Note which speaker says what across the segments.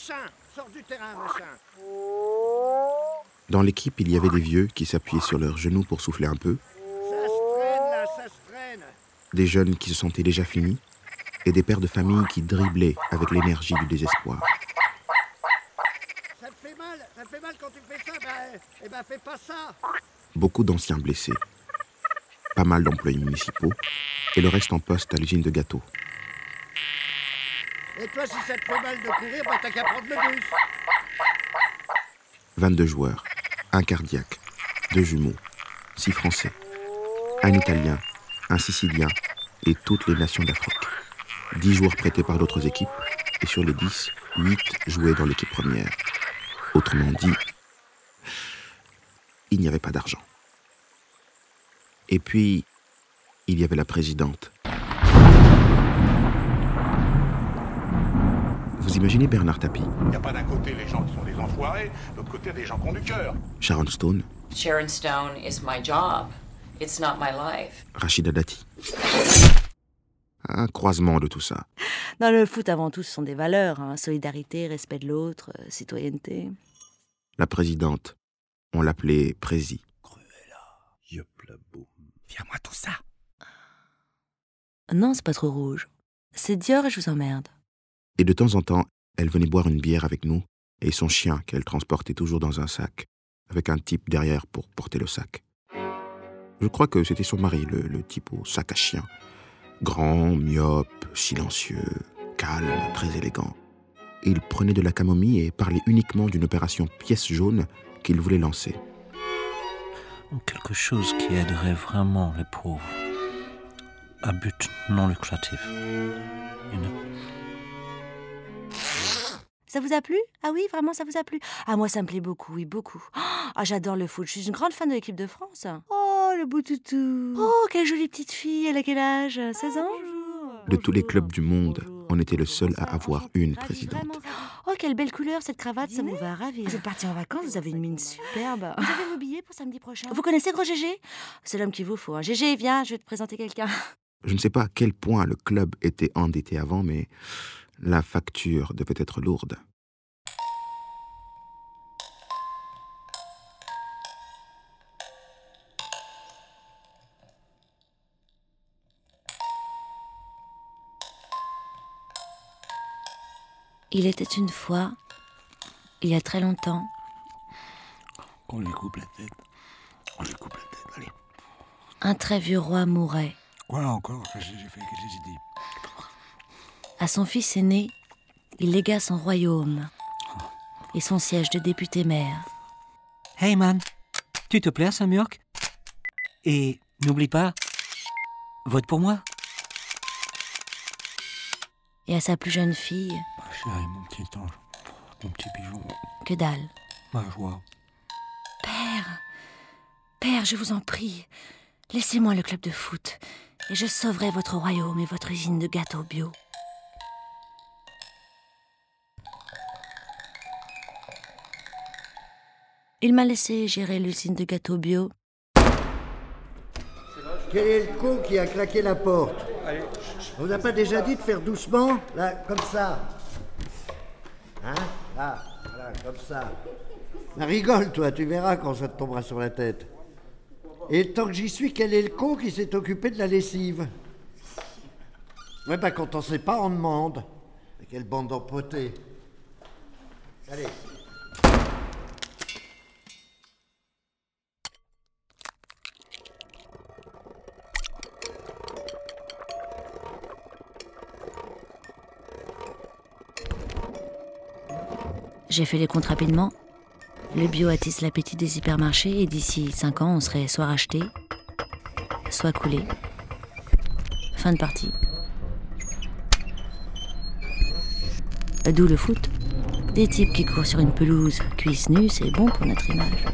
Speaker 1: machin Sors du terrain, machin
Speaker 2: Dans l'équipe, il y avait des vieux qui s'appuyaient sur leurs genoux pour souffler un peu,
Speaker 1: Ça se traîne, là, ça se traîne.
Speaker 2: Des jeunes qui se sentaient déjà finis, et des pères de famille qui driblaient avec l'énergie du désespoir.
Speaker 1: Ça te fait mal Ça te fait mal quand tu fais ça Ben, eh ben, fais pas ça.
Speaker 2: Beaucoup d'anciens blessés, pas mal d'employés municipaux, et le reste en poste à l'usine de gâteaux.
Speaker 1: Et toi, si ça te fait mal de courir, ben, t'as qu'à prendre le bus
Speaker 2: 22 joueurs, un cardiaque, deux jumeaux, six Français, un Italien, un Sicilien et toutes les nations d'Afrique. 10 joueurs prêtés par d'autres équipes et sur les 10, 8 jouaient dans l'équipe première. Autrement dit, il n'y avait pas d'argent. Et puis, il y avait la présidente. Imaginez Bernard Tapie,
Speaker 3: Il n'y a pas d'un côté les gens qui sont des enfoirés, de l'autre côté des gens qui ont du cœur.
Speaker 2: Sharon Stone,
Speaker 4: Sharon Stone is my job. It's not my life.
Speaker 2: Rachida Dati. Un croisement de tout ça.
Speaker 5: Dans le foot, avant tout, ce sont des valeurs. hein. Solidarité, respect de l'autre, euh, citoyenneté.
Speaker 2: La présidente, on l'appelait Prési.
Speaker 6: Viens-moi tout ça.
Speaker 5: Non, c'est pas trop rouge. C'est Dior et je vous emmerde.
Speaker 2: Et de temps en temps, elle venait boire une bière avec nous et son chien qu'elle transportait toujours dans un sac, avec un type derrière pour porter le sac. Je crois que c'était son mari, le, type au sac à chien. Grand, myope, silencieux, calme, très élégant. Il prenait de la camomille et parlait uniquement d'une opération pièce jaune qu'il voulait lancer.
Speaker 6: Quelque chose qui aiderait vraiment les pauvres. À but non lucratif.
Speaker 5: Ça vous a plu? Ah oui, vraiment, ça vous a plu? Ah, moi, ça me plaît beaucoup, oui, beaucoup. Ah, j'adore le foot. Je suis une grande fan de l'équipe de France. Oh, le beau toutou. Oh, quelle jolie petite fille. Elle a quel âge? 16 ans?
Speaker 2: De tous les clubs du monde, on était le seul à avoir une présidente.
Speaker 5: Oh, quelle belle couleur cette cravate, ça vous va ravir. Vous êtes parti en vacances, vous avez une mine superbe. Vous avez vos billets pour samedi prochain? Vous connaissez Gros Gégé? C'est l'homme qu'il vous faut. hein. Gégé, viens, je vais te présenter quelqu'un.
Speaker 2: Je ne sais pas à quel point le club était endetté avant, mais la facture devait être lourde.
Speaker 5: Il était une fois, il y a très longtemps,
Speaker 6: Qu'on lui coupe la tête. On lui coupe la tête, allez.
Speaker 5: un très vieux roi mourait.
Speaker 6: Quoi encore? Qu'est-ce que j'ai fait? Qu'est-ce que j'ai dit?
Speaker 5: À son fils aîné, il légua son royaume et son siège de député-maire.
Speaker 7: Hey man, tu te plais à Saint-Murk Et n'oublie pas, vote pour moi.
Speaker 5: Et à sa plus jeune fille,
Speaker 6: Ma chérie, mon petit ange, mon petit pigeon,
Speaker 5: que dalle.
Speaker 6: ma joie.
Speaker 5: Père, père, je vous en prie, laissez-moi le club de foot et je sauverai votre royaume et votre usine de gâteaux bio. Il m'a laissé gérer l'usine de gâteaux bio.
Speaker 1: Quel est le con qui a claqué la porte On n'a pas déjà dit de faire doucement Là, comme ça. Hein Là, voilà, comme ça. Rigole, toi, tu verras quand ça te tombera sur la tête. Et tant que j'y suis, quel est le con qui s'est occupé de la lessive Ouais, bah quand on sait pas, on demande. Mais Quelle bande d'empotés. Allez.
Speaker 5: J'ai fait les comptes rapidement. Le bio attise l'appétit des hypermarchés et d'ici 5 ans, on serait soit racheté, soit coulé. Fin de partie. D'où le foot. Des types qui courent sur une pelouse, cuisses nues, c'est bon pour notre image.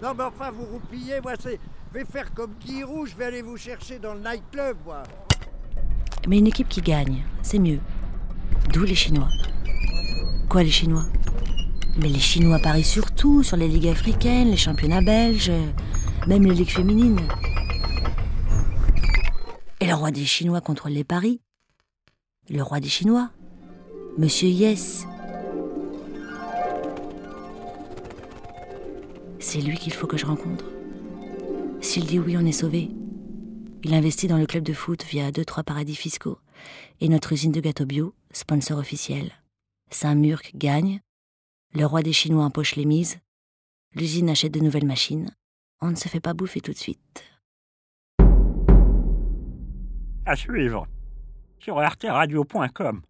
Speaker 1: Non, mais enfin, vous roupillez, moi, c'est. Je vais faire comme Giroud, je vais aller vous chercher dans le nightclub, moi.
Speaker 5: Mais une équipe qui gagne, c'est mieux. D'où les Chinois. Quoi les Chinois? Mais les Chinois parient surtout sur les ligues africaines, les championnats belges, même les ligues féminines. Et le roi des Chinois contrôle les paris. Le roi des Chinois. Monsieur Yes. C'est lui qu'il faut que je rencontre. S'il dit oui, on est sauvé. Il investit dans le club de foot via deux trois paradis fiscaux et notre usine de gâteaux bio, sponsor officiel. Saint-Murc gagne, le roi des Chinois empoche les mises, l'usine achète de nouvelles machines. On ne se fait pas bouffer tout de suite.
Speaker 8: À suivre sur arteradio.com.